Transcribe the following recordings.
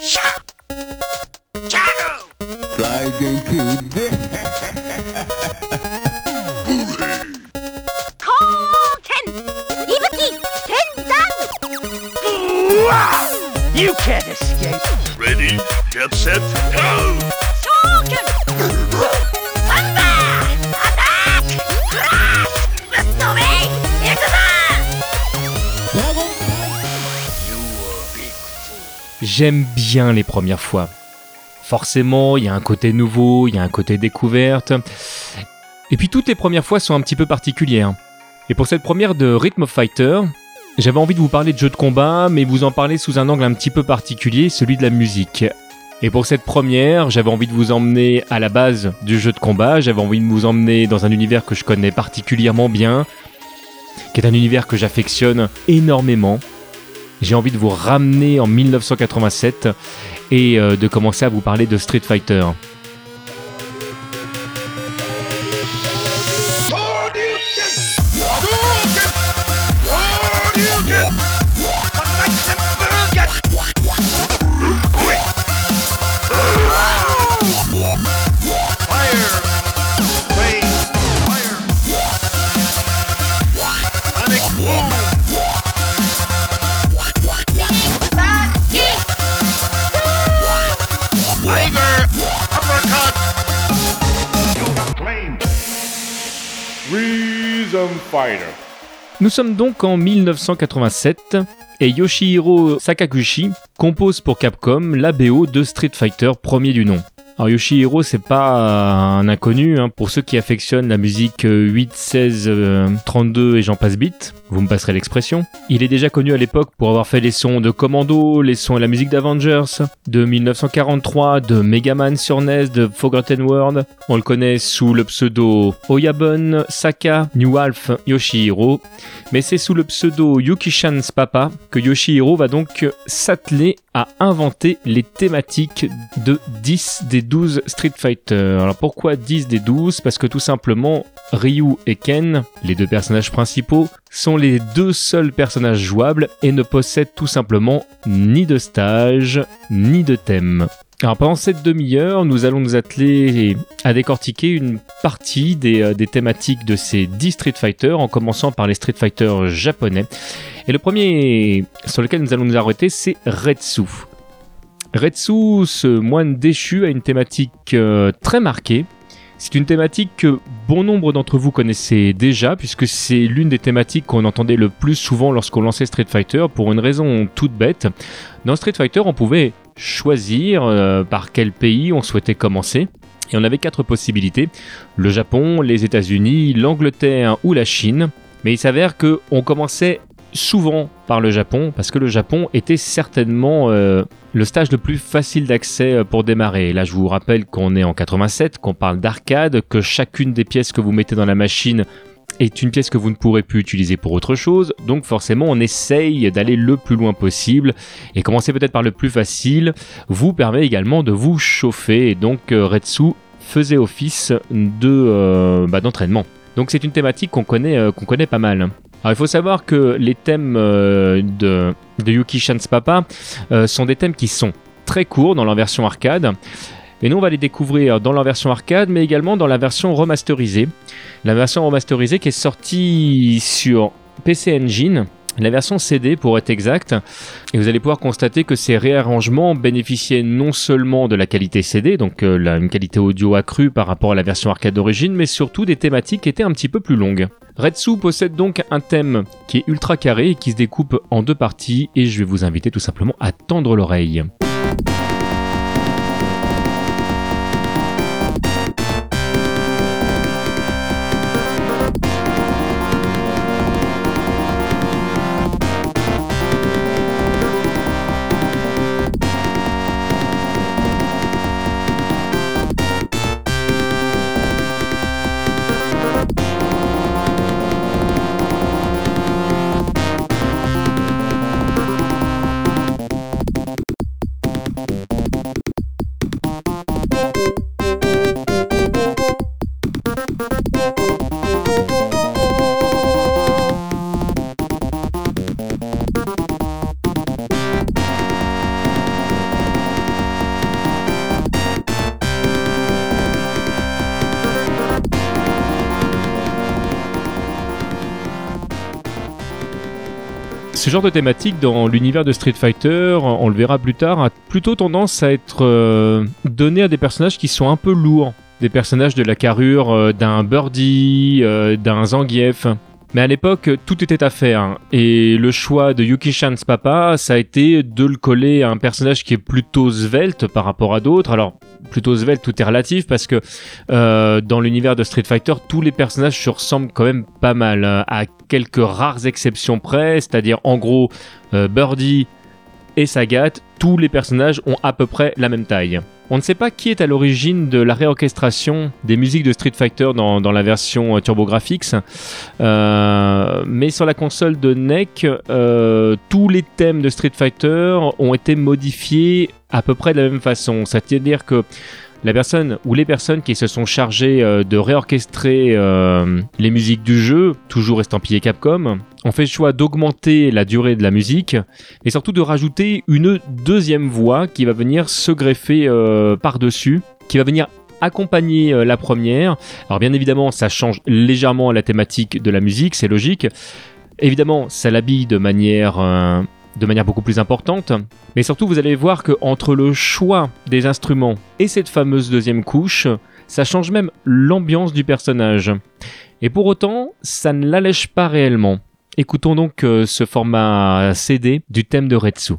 Shut. Shadow. Slide into the. You can't escape. Ready, get set, go! J'aime bien les premières fois. Forcément, il y a un côté nouveau, il y a un côté découverte. Et puis toutes les premières fois sont un petit peu particulières. Et pour cette première de Rhythm of Fighter, j'avais envie de vous parler de jeux de combat, mais vous en parler sous un angle un petit peu particulier, celui de la musique. Et pour cette première, j'avais envie de vous emmener à la base du jeu de combat, j'avais envie de vous emmener dans un univers que je connais particulièrement bien, qui est un univers que j'affectionne énormément. J'ai envie de vous ramener en 1987 et euh, de commencer à vous parler de Street Fighter. Nous sommes donc en 1987 et Yoshihiro Sakaguchi compose pour Capcom la BO de Street Fighter premier du nom. Alors Yoshihiro, c'est pas un inconnu hein. pour ceux qui affectionnent la musique 8, 16, 32 et j'en passe bit. Vous me passerez l'expression. Il est déjà connu à l'époque pour avoir fait les sons de Commando, les sons et la musique d'Avengers, de 1943, de Megaman sur NES, de Forgotten World. On le connaît sous le pseudo Oyabun Saka New Alf Yoshihiro, mais c'est sous le pseudo Yukishan's Papa que Yoshihiro va donc s'atteler à inventer les thématiques de 10 des 12 Street Fighter. Alors pourquoi 10 des 12 Parce que tout simplement, Ryu et Ken, les deux personnages principaux, sont les deux seuls personnages jouables et ne possèdent tout simplement ni de stage, ni de thème. Alors pendant cette demi-heure, nous allons nous atteler à décortiquer une partie des, euh, thématiques de ces 10 Street Fighter, en commençant par les Street Fighter japonais. Et le premier sur lequel nous allons nous arrêter, c'est Retsu. Retsu, ce moine déchu, a une thématique euh, très marquée. C'est une thématique que bon nombre d'entre vous connaissez déjà, puisque c'est l'une des thématiques qu'on entendait le plus souvent lorsqu'on lançait Street Fighter, pour une raison toute bête. Dans Street Fighter, on pouvait choisir euh, par quel pays on souhaitait commencer. Et on avait quatre possibilités, le Japon, les États-Unis, l'Angleterre ou la Chine. Mais il s'avère que on commençait souvent par le Japon, parce que le Japon était certainement euh, le stage le plus facile d'accès euh, pour démarrer. Là, je vous rappelle qu'on est en 87, qu'on parle d'arcade, que chacune des pièces que vous mettez dans la machine est une pièce que vous ne pourrez plus utiliser pour autre chose, donc forcément on essaye d'aller le plus loin possible, et commencer peut-être par le plus facile vous permet également de vous chauffer, et donc euh, Retsu faisait office de bah, d'entraînement. Donc c'est une thématique qu'on connaît, qu'on connaît pas mal. Alors il faut savoir que les thèmes euh, de, Yuki Shan's Papa euh, sont des thèmes qui sont très courts dans leur version arcade. Et nous, on va les découvrir dans leur version arcade, mais également dans la version remasterisée. La version remasterisée qui est sortie sur PC Engine, la version CD pour être exact, et vous allez pouvoir constater que ces réarrangements bénéficiaient non seulement de la qualité CD, donc euh, une qualité audio accrue par rapport à la version arcade d'origine, mais surtout des thématiques qui étaient un petit peu plus longues. Retsu possède donc un thème qui est ultra carré et qui se découpe en deux parties et je vais vous inviter tout simplement à tendre l'oreille. Genre de thématique dans l'univers de Street Fighter, on le verra plus tard, a plutôt tendance à être euh, donné à des personnages qui sont un peu lourds. Des personnages de la carrure euh, d'un Birdie, euh, d'un Zangief. Mais à l'époque, tout était à faire. hein. Et le choix de Yuki Chan's papa, ça a été de le coller à un personnage qui est plutôt svelte par rapport à d'autres. Alors, plutôt svelte, tout est relatif parce que euh, dans l'univers de Street Fighter, tous les personnages se ressemblent quand même pas mal, hein, à quelques rares exceptions près. C'est-à-dire, en gros, euh, Birdie et Sagat, tous les personnages ont à peu près la même taille. On ne sait pas qui est à l'origine de la réorchestration des musiques de Street Fighter dans, la version euh, TurboGrafx, euh, mais sur la console de NEC, euh, tous les thèmes de Street Fighter ont été modifiés à peu près de la même façon. C'est-à-dire que la personne ou les personnes qui se sont chargées euh, de réorchestrer les musiques du jeu, toujours estampillées Capcom, ont fait le choix d'augmenter la durée de la musique et surtout de rajouter une deuxième voix qui va venir se greffer euh, par-dessus, qui va venir accompagner euh, la première. Alors bien évidemment, ça change légèrement la thématique de la musique, c'est logique. Évidemment, ça l'habille de manière euh, de manière beaucoup plus importante, mais surtout vous allez voir que entre le choix des instruments et cette fameuse deuxième couche, ça change même l'ambiance du personnage. Et pour autant, ça ne l'allège pas réellement. Écoutons donc euh, ce format CD du thème de Retsu.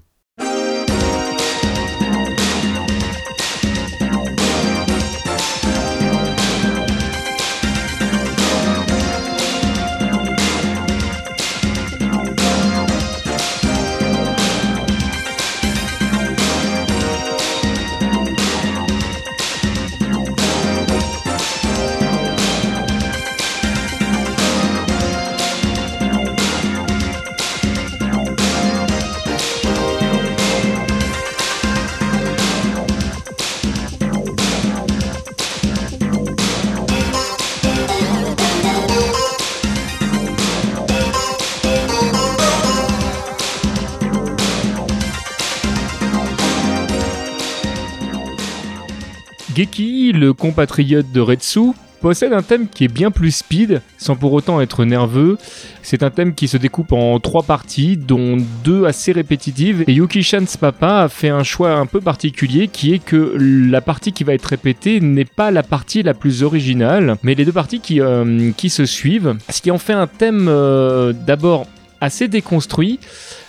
Geki, le compatriote de Retsu, possède un thème qui est bien plus speed, sans pour autant être nerveux. C'est un thème qui se découpe en trois parties, dont deux assez répétitives. Et Yuki Chan's papa a fait un choix un peu particulier, qui est que la partie qui va être répétée n'est pas la partie la plus originale, mais les deux parties qui, euh, se suivent. Ce qui en fait un thème euh, d'abord assez déconstruit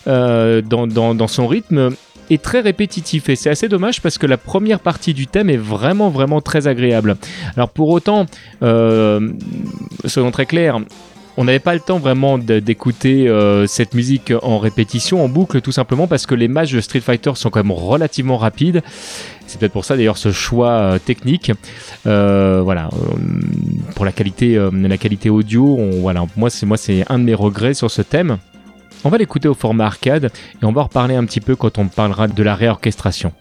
euh, dans son rythme est très répétitif et c'est assez dommage parce que la première partie du thème est vraiment vraiment très agréable. Alors pour autant, euh, soyons très clairs, on n'avait pas le temps vraiment d'écouter euh, cette musique en répétition, en boucle, tout simplement parce que les matchs de Street Fighter sont quand même relativement rapides. C'est peut-être pour ça d'ailleurs ce choix euh, technique. Voilà, pour la qualité, la qualité audio, voilà, moi c'est moi c'est un de mes regrets sur ce thème. On va l'écouter au format arcade et on va en reparler un petit peu quand on parlera de la réorchestration.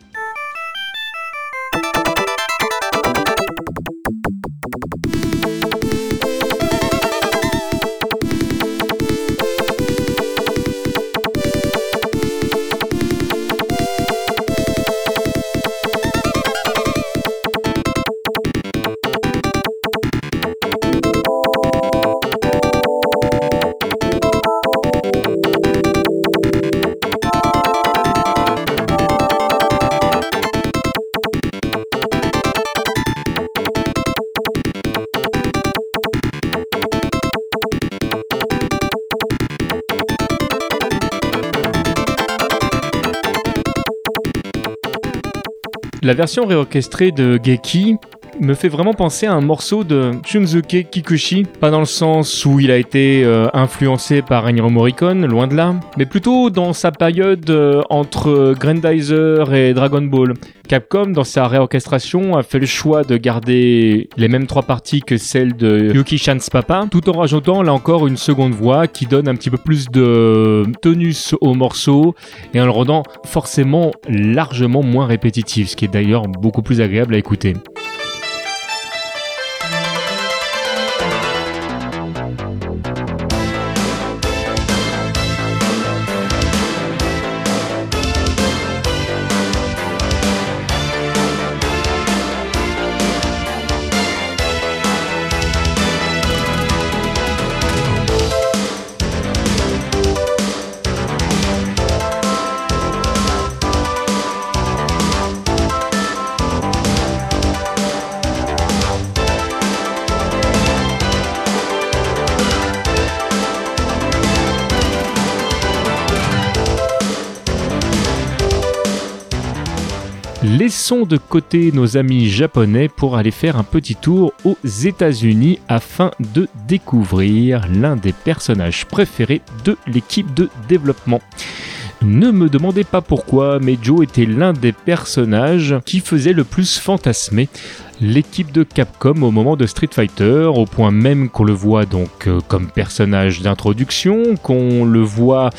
Version réorchestrée de Geki me fait vraiment penser à un morceau de Shunzuke Kikuchi, pas dans le sens où il a été euh, influencé par Ennio Morricone, loin de là, mais plutôt dans sa période euh, entre Grandizer et Dragon Ball. Capcom, dans sa réorchestration, a fait le choix de garder les mêmes trois parties que celles de Yuki Chan's papa, tout en rajoutant là encore une seconde voix qui donne un petit peu plus de tonus au morceau et en le rendant forcément largement moins répétitif, ce qui est d'ailleurs beaucoup plus agréable à écouter. Laissons de côté nos amis japonais pour aller faire un petit tour aux États-Unis afin de découvrir l'un des personnages préférés de l'équipe de développement. Ne me demandez pas pourquoi, mais Joe était l'un des personnages qui faisait le plus fantasmer l'équipe de Capcom au moment de Street Fighter, au point même qu'on le voit donc euh, comme personnage d'introduction, qu'on le voit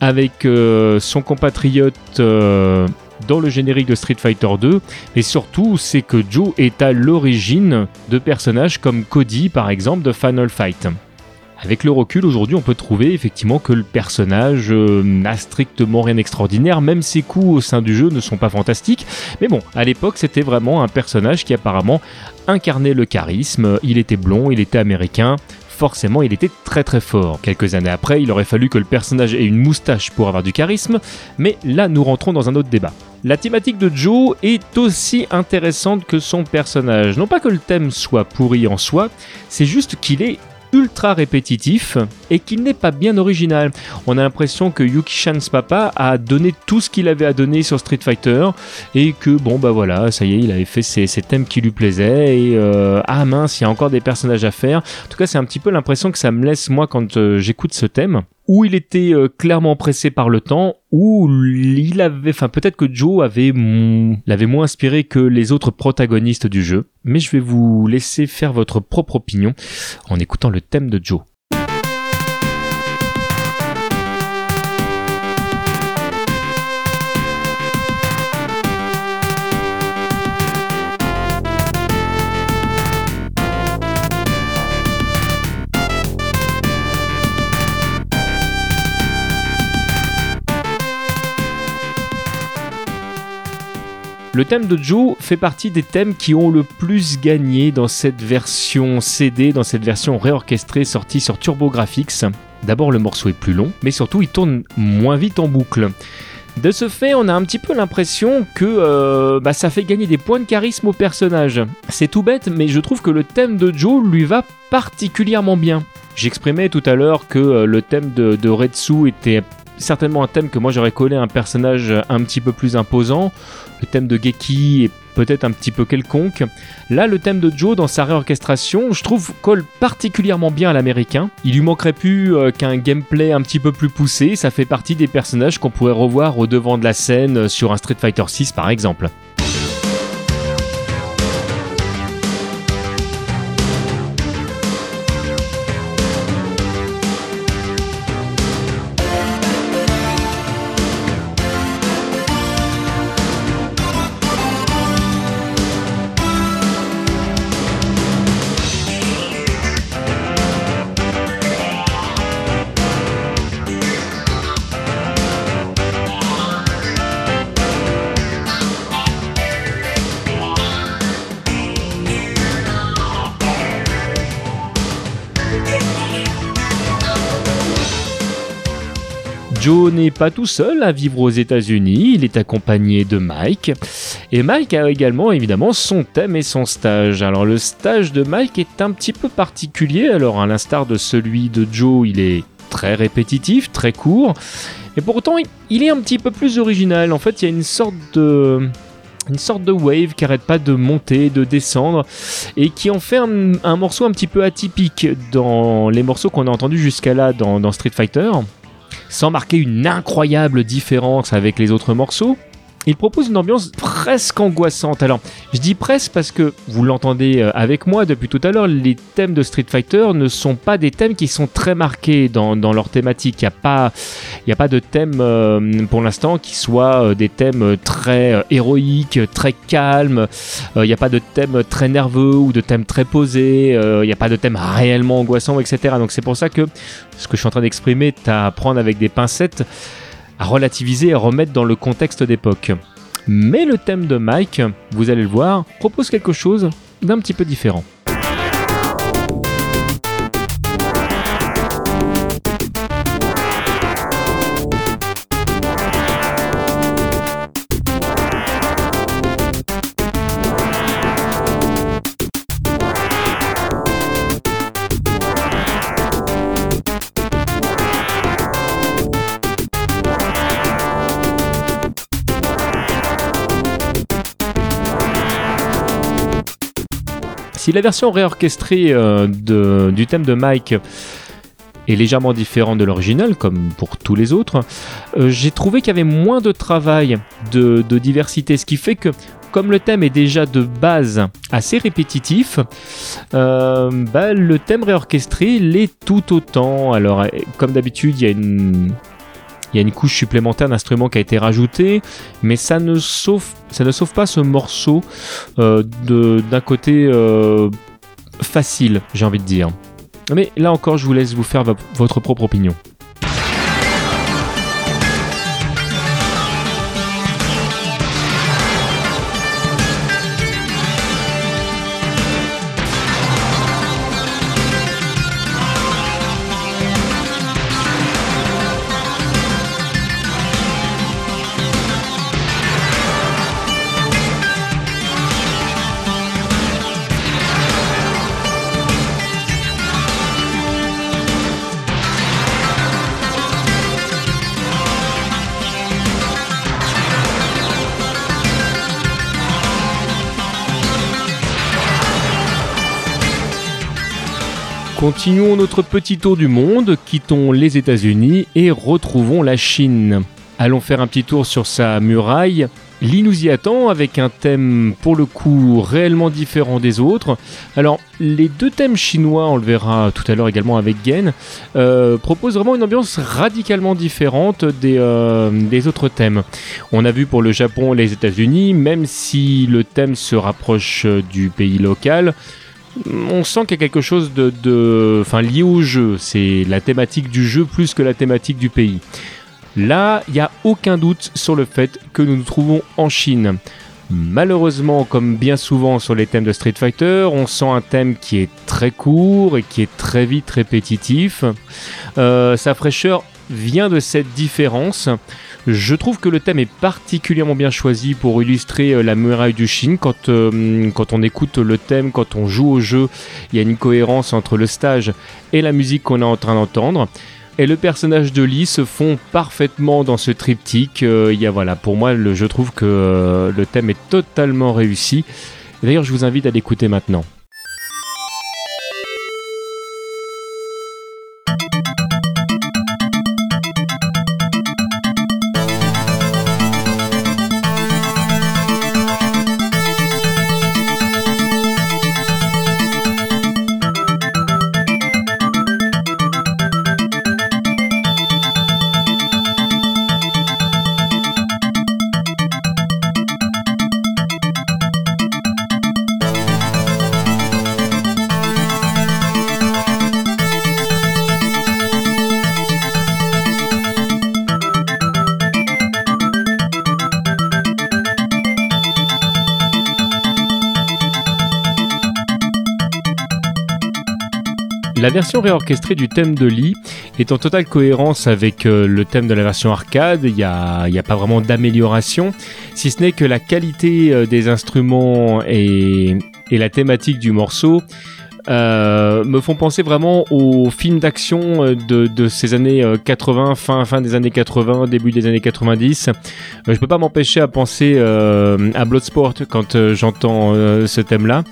avec euh, son compatriote euh, dans le générique de Street Fighter 2, et surtout c'est que Joe est à l'origine de personnages comme Cody par exemple de Final Fight. Avec le recul, aujourd'hui, on peut trouver effectivement que le personnage euh, n'a strictement rien d'extraordinaire, même ses coups au sein du jeu ne sont pas fantastiques. Mais bon, à l'époque, c'était vraiment un personnage qui apparemment incarnait le charisme. Il était blond, il était américain. Forcément, il était très très fort. Quelques années après, il aurait fallu que le personnage ait une moustache pour avoir du charisme, mais là, nous rentrons dans un autre débat. La thématique de Joe est aussi intéressante que son personnage. Non pas que le thème soit pourri en soi, c'est juste qu'il est ultra répétitif et qu'il n'est pas bien original. On a l'impression que Yuki Chan's papa a donné tout ce qu'il avait à donner sur Street Fighter et que bon bah voilà, ça y est, il avait fait ses, thèmes qui lui plaisaient et euh, ah mince, il y a encore des personnages à faire. En tout cas, c'est un petit peu l'impression que ça me laisse moi quand euh, j'écoute ce thème où il était euh, clairement pressé par le temps, où il avait, enfin peut-être que Joe avait l'avait moins inspiré que les autres protagonistes du jeu, mais je vais vous laisser faire votre propre opinion en écoutant le thème de Joe. Le thème de Joe fait partie des thèmes qui ont le plus gagné dans cette version CD, dans cette version réorchestrée sortie sur TurboGrafx. D'abord le morceau est plus long, mais surtout il tourne moins vite en boucle. De ce fait, on a un petit peu l'impression que euh, bah, ça fait gagner des points de charisme au personnage. C'est tout bête, mais je trouve que le thème de Joe lui va particulièrement bien. J'exprimais tout à l'heure que euh, le thème de, de Retsu était certainement un thème que moi j'aurais collé à un personnage un petit peu plus imposant. Le thème de Geki est peut-être un petit peu quelconque. Là, le thème de Joe dans sa réorchestration, je trouve, colle particulièrement bien à l'américain. Il lui manquerait plus euh, qu'un gameplay un petit peu plus poussé. Ça fait partie des personnages qu'on pourrait revoir au devant de la scène euh, sur un Street Fighter 6 par exemple. Pas tout seul à vivre aux États-Unis, il est accompagné de Mike. Et Mike a également évidemment son thème et son stage. Alors le stage de Mike est un petit peu particulier, alors à l'instar de celui de Joe, il est très répétitif, très court. Et pourtant, il est un petit peu plus original. En fait, il y a une sorte de une sorte de wave qui arrête pas de monter, de descendre, et qui en fait un, morceau un petit peu atypique dans les morceaux qu'on a entendus jusqu'à là dans Street Fighter sans marquer une incroyable différence avec les autres morceaux. Il propose une ambiance presque angoissante. Alors, je dis presque parce que vous l'entendez euh, avec moi depuis tout à l'heure, les thèmes de Street Fighter ne sont pas des thèmes qui sont très marqués dans, leur thématique. Il n'y a, pas, a pas de thème euh, pour l'instant qui soit euh, des thèmes très héroïques, très calmes. Il n'y a pas de thème très nerveux ou de thème très posé. Il n'y a pas de thème réellement angoissant, etc. Donc c'est pour ça que ce que je suis en train d'exprimer est à prendre avec des pincettes à relativiser et remettre dans le contexte d'époque. Mais le thème de Mike, vous allez le voir, propose quelque chose d'un petit peu différent. Si la version réorchestrée euh, du thème de Mike est légèrement différente de l'original, comme pour tous les autres, euh, j'ai trouvé qu'il y avait moins de travail, de, diversité, ce qui fait que comme le thème est déjà de base assez répétitif, euh, bah, le thème réorchestré l'est tout autant. Alors, comme d'habitude, il y a une il y a une couche supplémentaire d'instruments qui a été rajoutée, mais ça ne sauve, pas ce morceau euh, d'un côté euh, facile, j'ai envie de dire. Mais là encore, je vous laisse vous faire vo- votre propre opinion. Continuons notre petit tour du monde, quittons les États-Unis et retrouvons la Chine. Allons faire un petit tour sur sa muraille. Lee nous y attend avec un thème pour le coup réellement différent des autres. Alors les deux thèmes chinois, on le verra tout à l'heure également avec Gen, euh, proposent vraiment une ambiance radicalement différente des, euh, des autres thèmes. On a vu pour le Japon et les États-Unis, même si le thème se rapproche du pays local, on sent qu'il y a quelque chose de, enfin, lié au jeu. C'est la thématique du jeu plus que la thématique du pays. Là, il n'y a aucun doute sur le fait que nous nous trouvons en Chine. Malheureusement, comme bien souvent sur les thèmes de Street Fighter, on sent un thème qui est très court et qui est très vite répétitif. Euh, sa fraîcheur vient de cette différence. Je trouve que le thème est particulièrement bien choisi pour illustrer euh, la muraille du Chine. Quand, euh, quand on écoute le thème, quand on joue au jeu, il y a une cohérence entre le stage et la musique qu'on est en train d'entendre. Et le personnage de Lee se fond parfaitement dans ce triptyque. Euh, y a, voilà, pour moi, je trouve que le thème est totalement réussi. D'ailleurs, je vous invite à l'écouter maintenant. La version réorchestrée du thème de Lee est en totale cohérence avec euh, le thème de la version arcade. Il n'y a, pas vraiment d'amélioration, si ce n'est que la qualité euh, des instruments et la thématique du morceau euh, me font penser vraiment aux films d'action euh, de, ces années euh, 80, fin, fin des années 80, début des années 90. Euh, je peux pas m'empêcher à penser euh, à Bloodsport quand euh, j'entends euh, ce thème-là.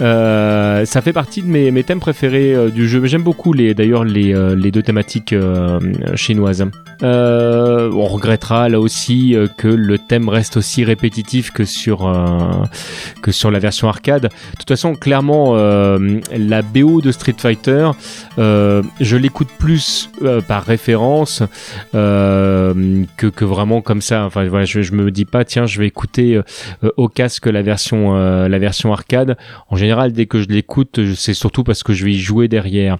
Euh, ça fait partie de mes, mes thèmes préférés euh, du jeu. J'aime beaucoup les, d'ailleurs les, euh, les deux thématiques euh, chinoises. Euh, on regrettera là aussi euh, que le thème reste aussi répétitif que sur, euh, que sur la version arcade. De toute façon, clairement, euh, la BO de Street Fighter, euh, je l'écoute plus euh, par référence euh, que, vraiment comme ça. Enfin, voilà, je, je me dis pas, tiens, je vais écouter au casque la version, la version arcade. En général, dès que je l'écoute, c'est surtout parce que je vais y jouer derrière.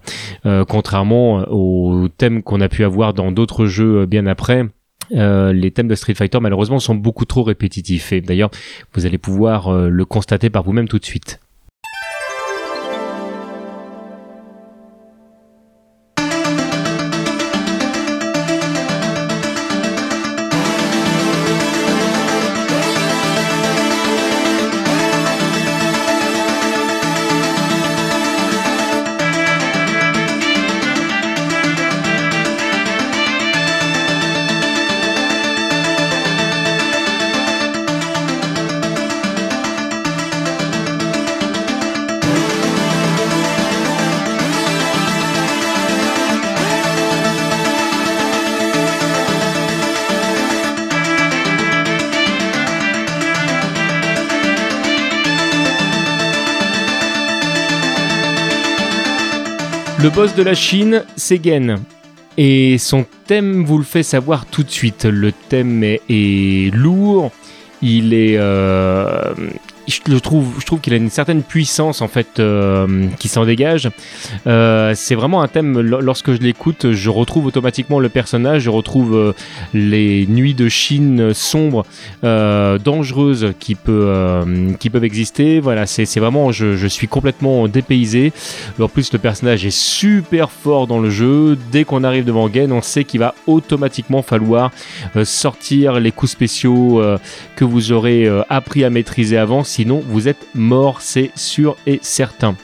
Contrairement aux thèmes qu'on a pu avoir dans d'autres jeux bien après. Les thèmes de Street Fighter malheureusement sont beaucoup trop répétitifs et d'ailleurs vous allez pouvoir le constater par vous-même tout de suite. Le boss de la Chine, c'est Gen. Et son thème vous le fait savoir tout de suite. Le thème est, lourd, il est, euh, je trouve, je trouve qu'il a une certaine puissance en fait euh, qui s'en dégage. Euh, c'est vraiment un thème. lo- Lorsque je l'écoute, je retrouve automatiquement le personnage, je retrouve euh, les nuits de Chine sombres, dangereuses qui peut, qui peuvent exister. Voilà, c'est vraiment, je, suis complètement dépaysé. En plus, le personnage est super fort dans le jeu. Dès qu'on arrive devant Gen, on sait qu'il va automatiquement falloir sortir les coups spéciaux que vous aurez appris à maîtriser avant. Sinon, vous êtes mort, c'est sûr et certain.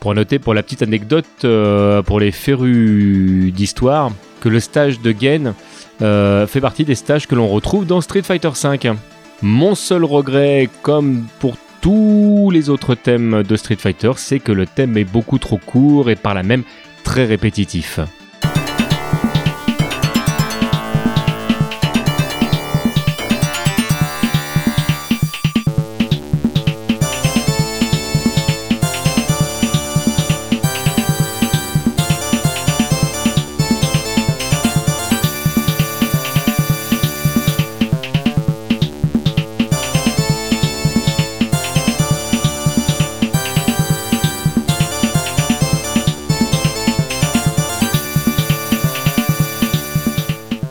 Pour noter, pour la petite anecdote, euh, pour les férus d'histoire, que le stage de Gen euh, fait partie des stages que l'on retrouve dans Street Fighter V. Mon seul regret, comme pour tous les autres thèmes de Street Fighter, c'est que le thème est beaucoup trop court et par là même très répétitif.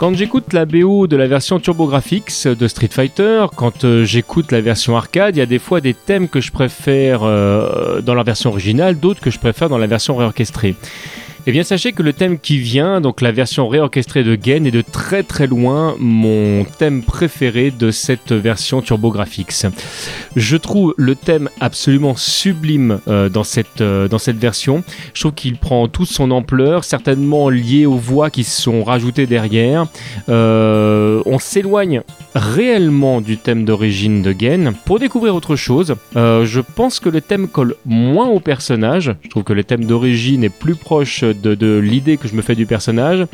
Quand j'écoute la BO de la version TurboGrafx de Street Fighter, quand euh, j'écoute la version arcade, il y a des fois des thèmes que je préfère euh, dans la version originale, d'autres que je préfère dans la version réorchestrée. Eh bien, sachez que le thème qui vient, donc la version réorchestrée de Gen, est de très très loin mon thème préféré de cette version TurboGrafx. Je trouve le thème absolument sublime euh, dans, cette, euh, dans cette version. Je trouve qu'il prend toute son ampleur, certainement lié aux voix qui sont rajoutées derrière. Euh, on s'éloigne réellement du thème d'origine de Gen pour découvrir autre chose. Je pense que le thème colle moins au personnage. Je trouve que le thème d'origine est plus proche de, l'idée que je me fais du personnage.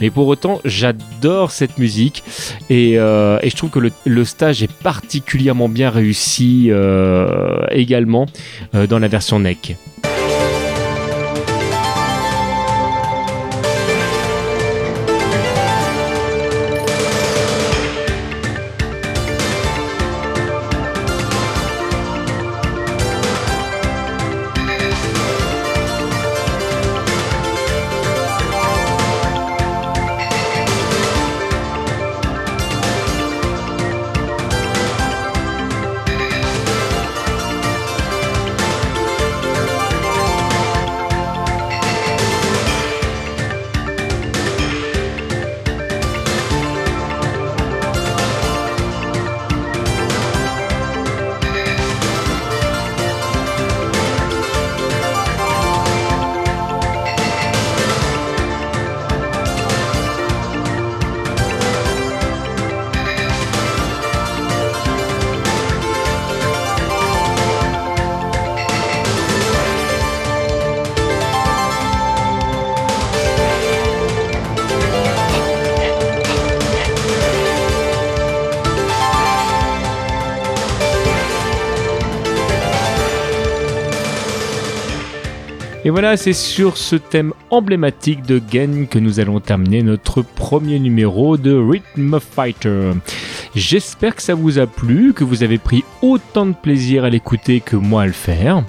Mais pour autant, j'adore cette musique et, euh, je trouve que le, le stage est particulièrement bien réussi euh, également euh, dans la version NEC. Et voilà, c'est sur ce thème emblématique de Gen que nous allons terminer notre premier numéro de Rhythm Fighter. J'espère que ça vous a plu, que vous avez pris autant de plaisir à l'écouter que moi à le faire.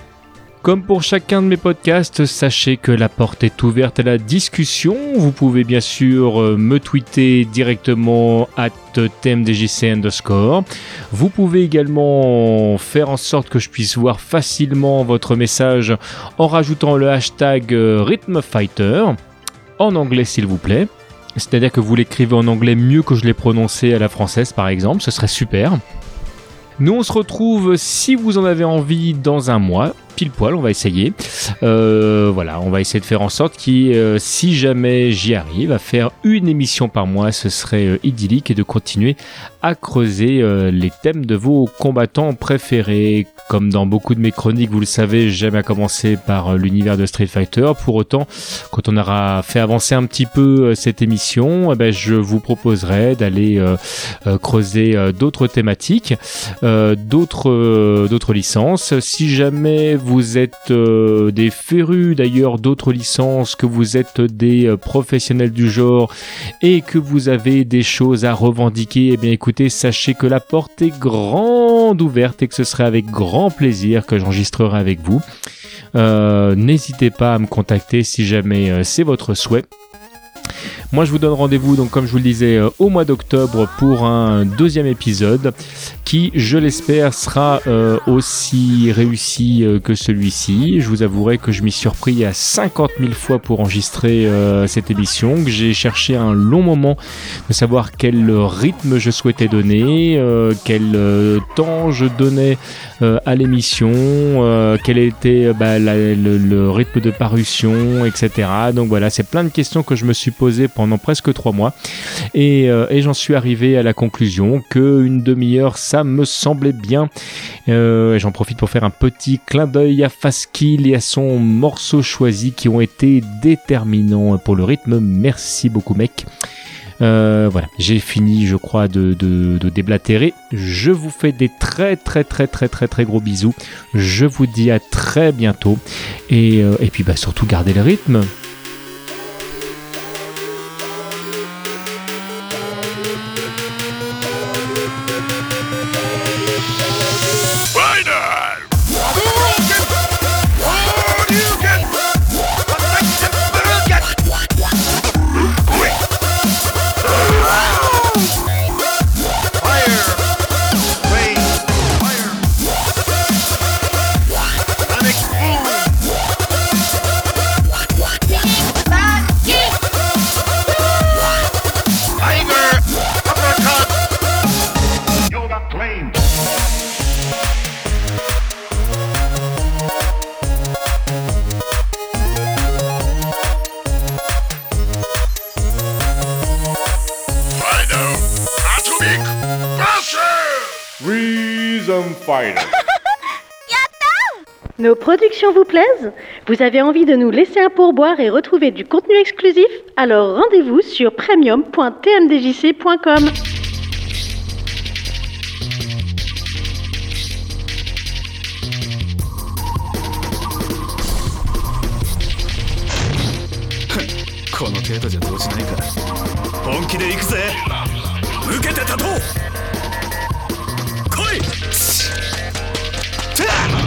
Comme pour chacun de mes podcasts, sachez que la porte est ouverte à la discussion. Vous pouvez bien sûr euh, me tweeter directement at thèmedjc underscore. Vous pouvez également faire en sorte que je puisse voir facilement votre message en rajoutant le hashtag euh, RhythmFighter en anglais s'il vous plaît. C'est-à-dire que vous l'écrivez en anglais mieux que je l'ai prononcé à la française par exemple, ce serait super. Nous on se retrouve si vous en avez envie dans un mois, pile poil, on va essayer. Euh, voilà, on va essayer de faire en sorte que euh, si jamais j'y arrive à faire une émission par mois, ce serait euh, idyllique et de continuer à creuser les thèmes de vos combattants préférés. Comme dans beaucoup de mes chroniques, vous le savez, j'aime à commencer par euh, l'univers de Street Fighter. Pour autant, quand on aura fait avancer un petit peu euh, cette émission, eh ben, je vous proposerai d'aller euh, creuser d'autres thématiques, d'autres d'autres licences. Si jamais vous êtes des férus d'ailleurs d'autres licences, que vous êtes des professionnels du genre et que vous avez des choses à revendiquer, eh bien écoutez, sachez que la porte est grande ouverte et que ce serait avec grand plaisir que j'enregistrerai avec vous. Euh, N'hésitez pas à me contacter si jamais euh, c'est votre souhait. Moi, je vous donne rendez-vous, donc comme je vous le disais, euh, au mois d'octobre pour un deuxième épisode qui, je l'espère, sera euh, aussi réussi euh, que celui-ci. Je vous avouerai que je m'y suis repris à 50 000 fois pour enregistrer cette émission, que j'ai cherché un long moment de savoir quel rythme je souhaitais donner, quel temps je donnais à l'émission, quel était bah, le, le rythme de parution, etc. Donc voilà, c'est plein de questions que je me suis posées pendant presque trois mois et, euh, et j'en suis arrivé à la conclusion que une demi-heure ça me semblait bien. Euh, J'en profite pour faire un petit clin d'œil à Faskill et à son morceau choisi qui ont été déterminants pour le rythme. Merci beaucoup mec. Euh, voilà, j'ai fini, je crois, de, déblatérer. Je vous fais des très très très très très très gros bisous. Je vous dis à très bientôt. Et, et puis bah, surtout, gardez le rythme. Vous plaisent Vous avez envie de nous laisser un pourboire et retrouver du contenu exclusif Alors rendez-vous sur premium.tmdjc.com.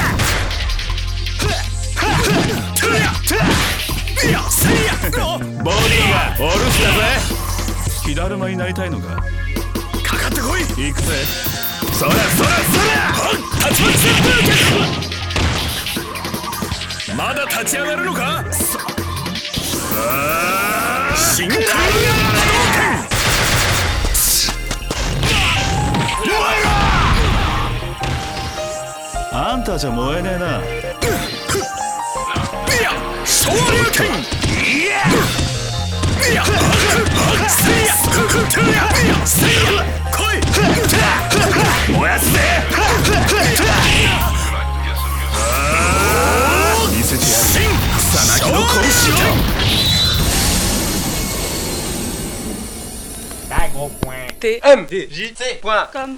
お留守だぜ。火だるまになりたいのか？かかってこい。行くぜ。そらそらそら立ちまちまだ立ち上がるのか？深海波動拳あんたじゃ燃えねえな。いや、昇竜拳。いや。T.M.J.T.com